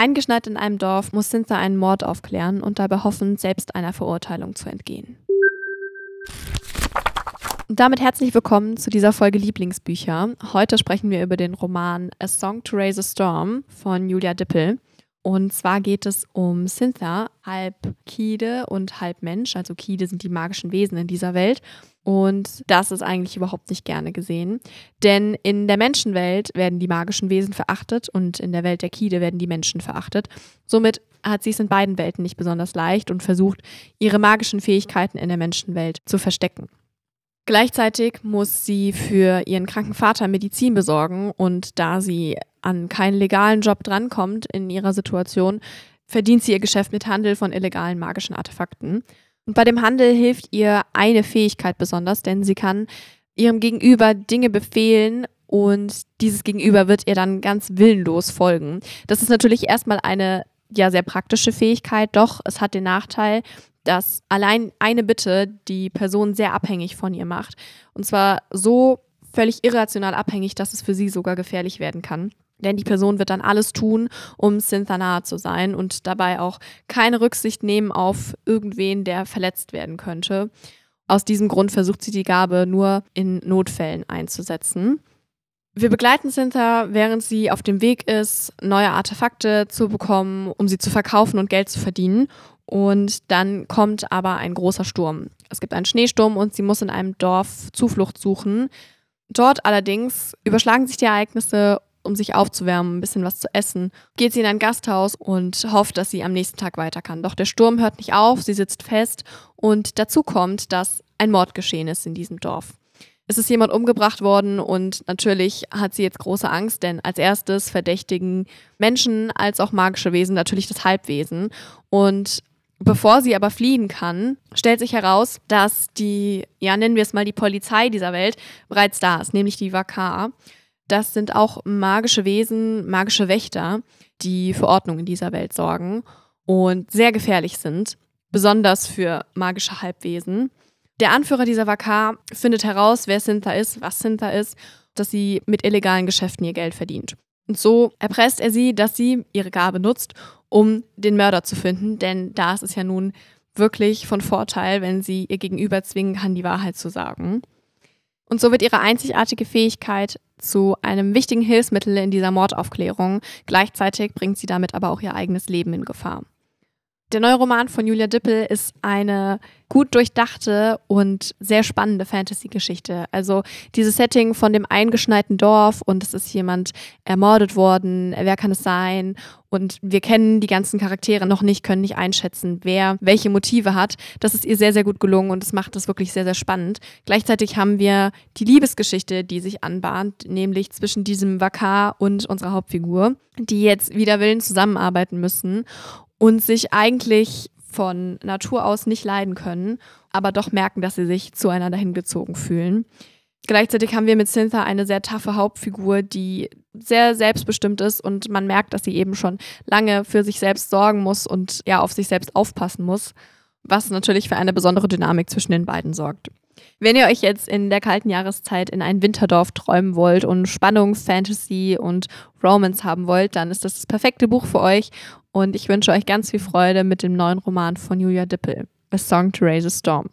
Eingeschneit in einem Dorf muss Cynthia einen Mord aufklären und dabei hoffen, selbst einer Verurteilung zu entgehen. Und damit herzlich willkommen zu dieser Folge Lieblingsbücher. Heute sprechen wir über den Roman A Song to Raise a Storm von Julia Dippel. Und zwar geht es um Cynthia, halb Kide und halb Mensch. Also Kide sind die magischen Wesen in dieser Welt. Und das ist eigentlich überhaupt nicht gerne gesehen. Denn in der Menschenwelt werden die magischen Wesen verachtet und in der Welt der Kide werden die Menschen verachtet. Somit hat sie es in beiden Welten nicht besonders leicht und versucht, ihre magischen Fähigkeiten in der Menschenwelt zu verstecken. Gleichzeitig muss sie für ihren kranken Vater Medizin besorgen und da sie an keinen legalen Job drankommt in ihrer Situation, verdient sie ihr Geschäft mit Handel von illegalen magischen Artefakten. Und bei dem Handel hilft ihr eine Fähigkeit besonders, denn sie kann ihrem Gegenüber Dinge befehlen und dieses Gegenüber wird ihr dann ganz willenlos folgen. Das ist natürlich erstmal eine ja sehr praktische Fähigkeit, doch es hat den Nachteil, dass allein eine Bitte die Person sehr abhängig von ihr macht. Und zwar so völlig irrational abhängig, dass es für sie sogar gefährlich werden kann. Denn die Person wird dann alles tun, um Cynthia nahe zu sein und dabei auch keine Rücksicht nehmen auf irgendwen, der verletzt werden könnte. Aus diesem Grund versucht sie die Gabe nur in Notfällen einzusetzen. Wir begleiten Cynthia, während sie auf dem Weg ist, neue Artefakte zu bekommen, um sie zu verkaufen und Geld zu verdienen. Und dann kommt aber ein großer Sturm. Es gibt einen Schneesturm und sie muss in einem Dorf Zuflucht suchen. Dort allerdings überschlagen sich die Ereignisse um sich aufzuwärmen, ein bisschen was zu essen, geht sie in ein Gasthaus und hofft, dass sie am nächsten Tag weiter kann. Doch der Sturm hört nicht auf, sie sitzt fest und dazu kommt, dass ein Mord geschehen ist in diesem Dorf. Es ist jemand umgebracht worden und natürlich hat sie jetzt große Angst, denn als erstes verdächtigen Menschen als auch magische Wesen natürlich das Halbwesen. Und bevor sie aber fliehen kann, stellt sich heraus, dass die, ja nennen wir es mal die Polizei dieser Welt, bereits da ist, nämlich die Vakar. Das sind auch magische Wesen, magische Wächter, die für Ordnung in dieser Welt sorgen und sehr gefährlich sind, besonders für magische Halbwesen. Der Anführer dieser Vakar findet heraus, wer Sintha ist, was Sintha ist, dass sie mit illegalen Geschäften ihr Geld verdient. Und so erpresst er sie, dass sie ihre Gabe nutzt, um den Mörder zu finden, denn da ist es ja nun wirklich von Vorteil, wenn sie ihr Gegenüber zwingen kann, die Wahrheit zu sagen. Und so wird ihre einzigartige Fähigkeit zu einem wichtigen Hilfsmittel in dieser Mordaufklärung. Gleichzeitig bringt sie damit aber auch ihr eigenes Leben in Gefahr. Der neue Roman von Julia Dippel ist eine gut durchdachte und sehr spannende Fantasy-Geschichte. Also dieses Setting von dem eingeschneiten Dorf und es ist jemand ermordet worden, wer kann es sein? Und wir kennen die ganzen Charaktere noch nicht, können nicht einschätzen, wer welche Motive hat. Das ist ihr sehr, sehr gut gelungen und es macht es wirklich sehr, sehr spannend. Gleichzeitig haben wir die Liebesgeschichte, die sich anbahnt, nämlich zwischen diesem Vakar und unserer Hauptfigur, die jetzt wider Willen zusammenarbeiten müssen und sich eigentlich von Natur aus nicht leiden können, aber doch merken, dass sie sich zueinander hingezogen fühlen. Gleichzeitig haben wir mit Cynthia eine sehr taffe Hauptfigur, die sehr selbstbestimmt ist und man merkt, dass sie eben schon lange für sich selbst sorgen muss und ja auf sich selbst aufpassen muss, was natürlich für eine besondere Dynamik zwischen den beiden sorgt. Wenn ihr euch jetzt in der kalten Jahreszeit in ein Winterdorf träumen wollt und Spannung, Fantasy und Romance haben wollt, dann ist das das perfekte Buch für euch. Und ich wünsche euch ganz viel Freude mit dem neuen Roman von Julia Dippel, A Song to Raise a Storm.